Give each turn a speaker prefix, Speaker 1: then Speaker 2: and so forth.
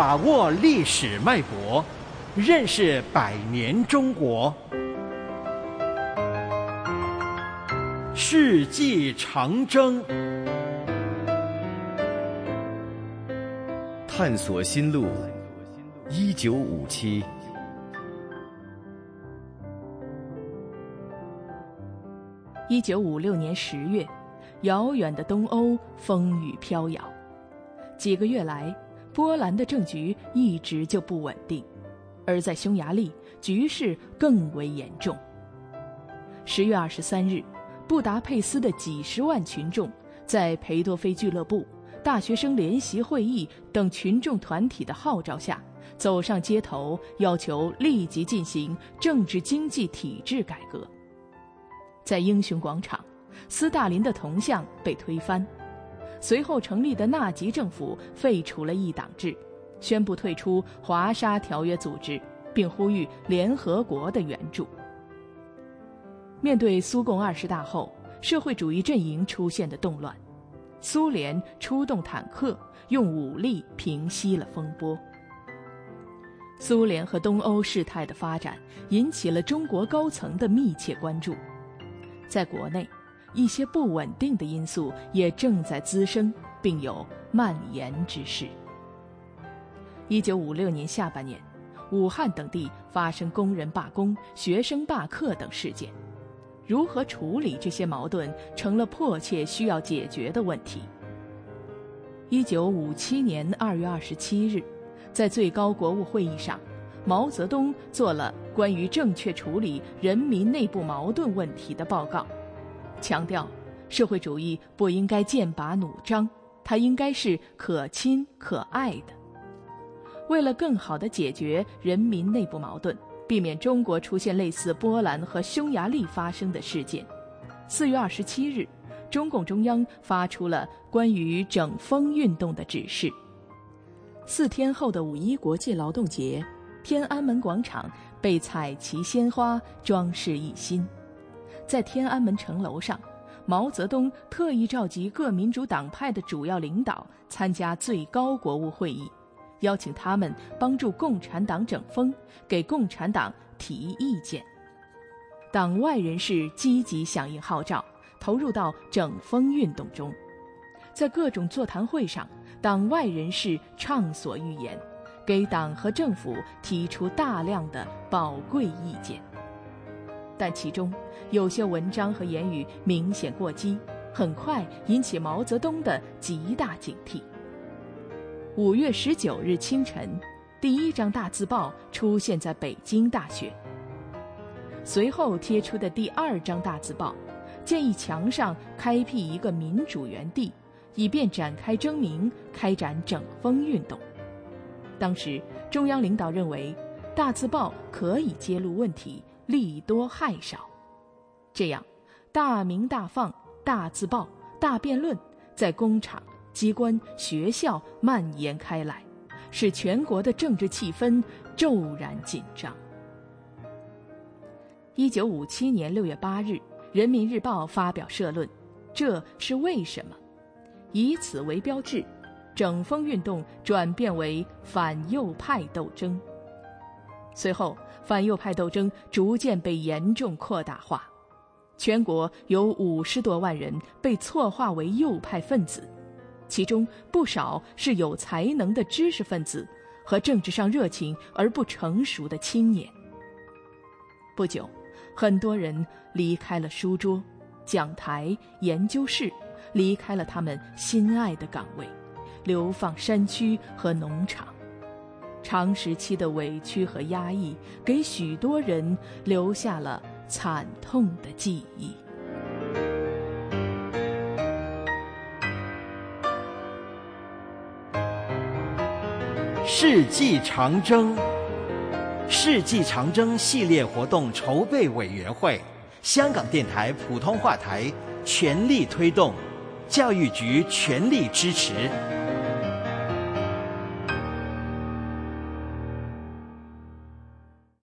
Speaker 1: 把握历史脉搏，认识百年中国。世纪长征，
Speaker 2: 探索新路。一九五七。
Speaker 3: 一九五六年十月，遥远的东欧风雨飘摇。几个月来，波兰的政局一直就不稳定，而在匈牙利，局势更为严重。十月二十三日，布达佩斯的几十万群众在裴多菲俱乐部、大学生联席会议等群众团体的号召下，走上街头，要求立即进行政治经济体制改革。在英雄广场，斯大林的铜像被推翻。随后成立的纳吉政府废除了一党制，宣布退出华沙条约组织，并呼吁联合国的援助。面对苏共二十大后社会主义阵营出现的动乱，苏联出动坦克，用武力平息了风波。苏联和东欧事态的发展引起了中国高层的密切关注。在国内，一些不稳定的因素也正在滋生，并有蔓延之势。一九五六年下半年，武汉等地发生工人罢工、学生罢课等事件，如何处理这些矛盾，成了迫切需要解决的问题。一九五七年二月二十七日，在最高国务会议上。毛泽东做了关于正确处理人民内部矛盾问题的报告，强调社会主义不应该剑拔弩张，它应该是可亲可爱的。为了更好地解决人民内部矛盾，避免中国出现类似波兰和匈牙利发生的事件，四月二十七日，中共中央发出了关于整风运动的指示。四天后的五一国际劳动节。天安门广场被彩旗鲜花装饰一新，在天安门城楼上，毛泽东特意召集各民主党派的主要领导参加最高国务会议，邀请他们帮助共产党整风，给共产党提意见。党外人士积极响应号召，投入到整风运动中，在各种座谈会上，党外人士畅所欲言。给党和政府提出大量的宝贵意见，但其中有些文章和言语明显过激，很快引起毛泽东的极大警惕。五月十九日清晨，第一张大字报出现在北京大学。随后贴出的第二张大字报，建议墙上开辟一个民主园地，以便展开征名，开展整风运动。当时，中央领导认为，大字报可以揭露问题，利多害少。这样，大鸣大放、大字报、大辩论在工厂、机关、学校蔓延开来，使全国的政治气氛骤然紧张。一九五七年六月八日，《人民日报》发表社论：“这是为什么？”以此为标志。整风运动转变为反右派斗争，随后反右派斗争逐渐被严重扩大化，全国有五十多万人被错划为右派分子，其中不少是有才能的知识分子和政治上热情而不成熟的青年。不久，很多人离开了书桌、讲台、研究室，离开了他们心爱的岗位。流放山区和农场，长时期的委屈和压抑，给许多人留下了惨痛的记忆。
Speaker 1: 世纪长征，世纪长征系列活动筹备委员会，香港电台普通话台全力推动，教育局全力支持。